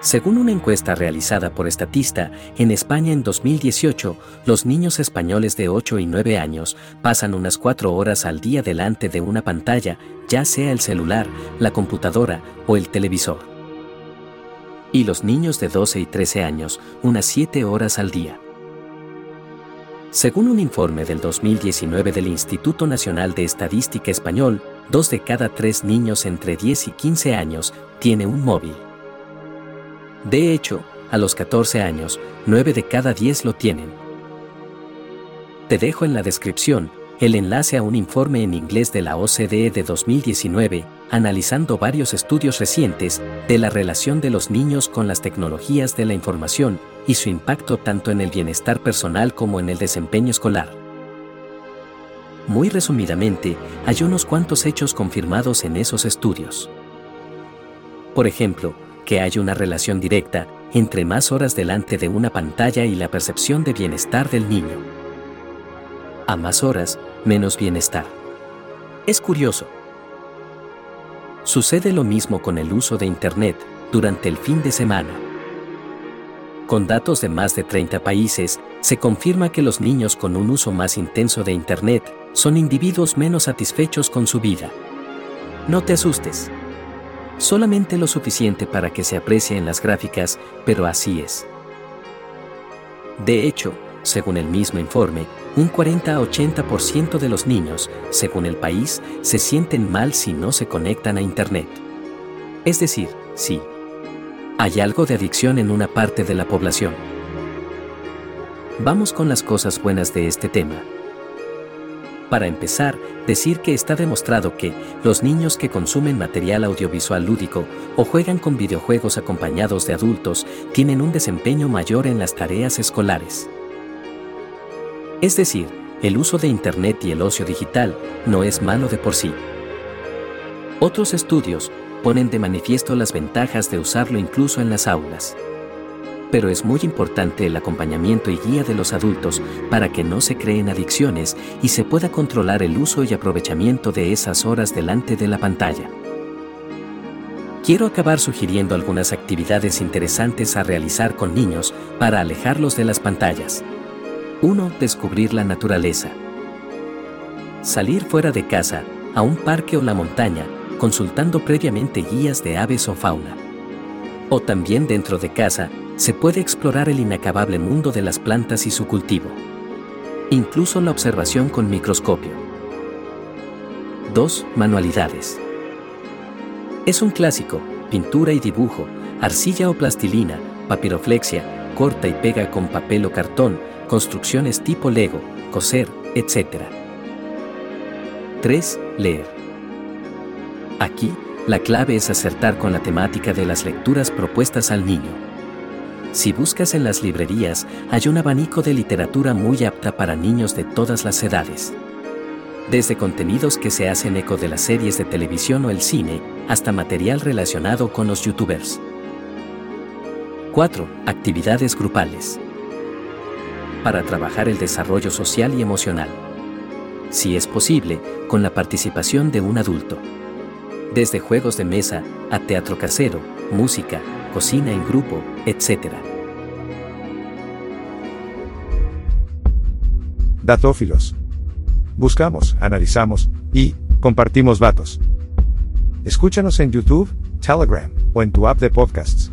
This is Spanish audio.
Según una encuesta realizada por Estatista, en España en 2018, los niños españoles de 8 y 9 años pasan unas 4 horas al día delante de una pantalla, ya sea el celular, la computadora o el televisor. Y los niños de 12 y 13 años, unas 7 horas al día. Según un informe del 2019 del Instituto Nacional de Estadística Español, dos de cada tres niños entre 10 y 15 años tiene un móvil. De hecho, a los 14 años, 9 de cada 10 lo tienen. Te dejo en la descripción el enlace a un informe en inglés de la OCDE de 2019, analizando varios estudios recientes de la relación de los niños con las tecnologías de la información y su impacto tanto en el bienestar personal como en el desempeño escolar. Muy resumidamente, hay unos cuantos hechos confirmados en esos estudios. Por ejemplo, que hay una relación directa entre más horas delante de una pantalla y la percepción de bienestar del niño. A más horas, menos bienestar. Es curioso. Sucede lo mismo con el uso de Internet durante el fin de semana. Con datos de más de 30 países, se confirma que los niños con un uso más intenso de Internet son individuos menos satisfechos con su vida. No te asustes solamente lo suficiente para que se aprecie en las gráficas, pero así es. De hecho, según el mismo informe, un 40 a 80% de los niños, según el país, se sienten mal si no se conectan a Internet. Es decir, sí. Hay algo de adicción en una parte de la población. Vamos con las cosas buenas de este tema. Para empezar, decir que está demostrado que los niños que consumen material audiovisual lúdico o juegan con videojuegos acompañados de adultos tienen un desempeño mayor en las tareas escolares. Es decir, el uso de Internet y el ocio digital no es malo de por sí. Otros estudios ponen de manifiesto las ventajas de usarlo incluso en las aulas pero es muy importante el acompañamiento y guía de los adultos para que no se creen adicciones y se pueda controlar el uso y aprovechamiento de esas horas delante de la pantalla. Quiero acabar sugiriendo algunas actividades interesantes a realizar con niños para alejarlos de las pantallas. 1. Descubrir la naturaleza. Salir fuera de casa, a un parque o la montaña, consultando previamente guías de aves o fauna. O también dentro de casa, se puede explorar el inacabable mundo de las plantas y su cultivo. Incluso la observación con microscopio. 2. Manualidades. Es un clásico, pintura y dibujo, arcilla o plastilina, papiroflexia, corta y pega con papel o cartón, construcciones tipo Lego, coser, etc. 3. Leer. Aquí, la clave es acertar con la temática de las lecturas propuestas al niño. Si buscas en las librerías, hay un abanico de literatura muy apta para niños de todas las edades. Desde contenidos que se hacen eco de las series de televisión o el cine, hasta material relacionado con los youtubers. 4. Actividades grupales. Para trabajar el desarrollo social y emocional. Si es posible, con la participación de un adulto. Desde juegos de mesa, a teatro casero, música, cocina en grupo, etc. Datófilos. Buscamos, analizamos y compartimos datos. Escúchanos en YouTube, Telegram o en tu app de podcasts.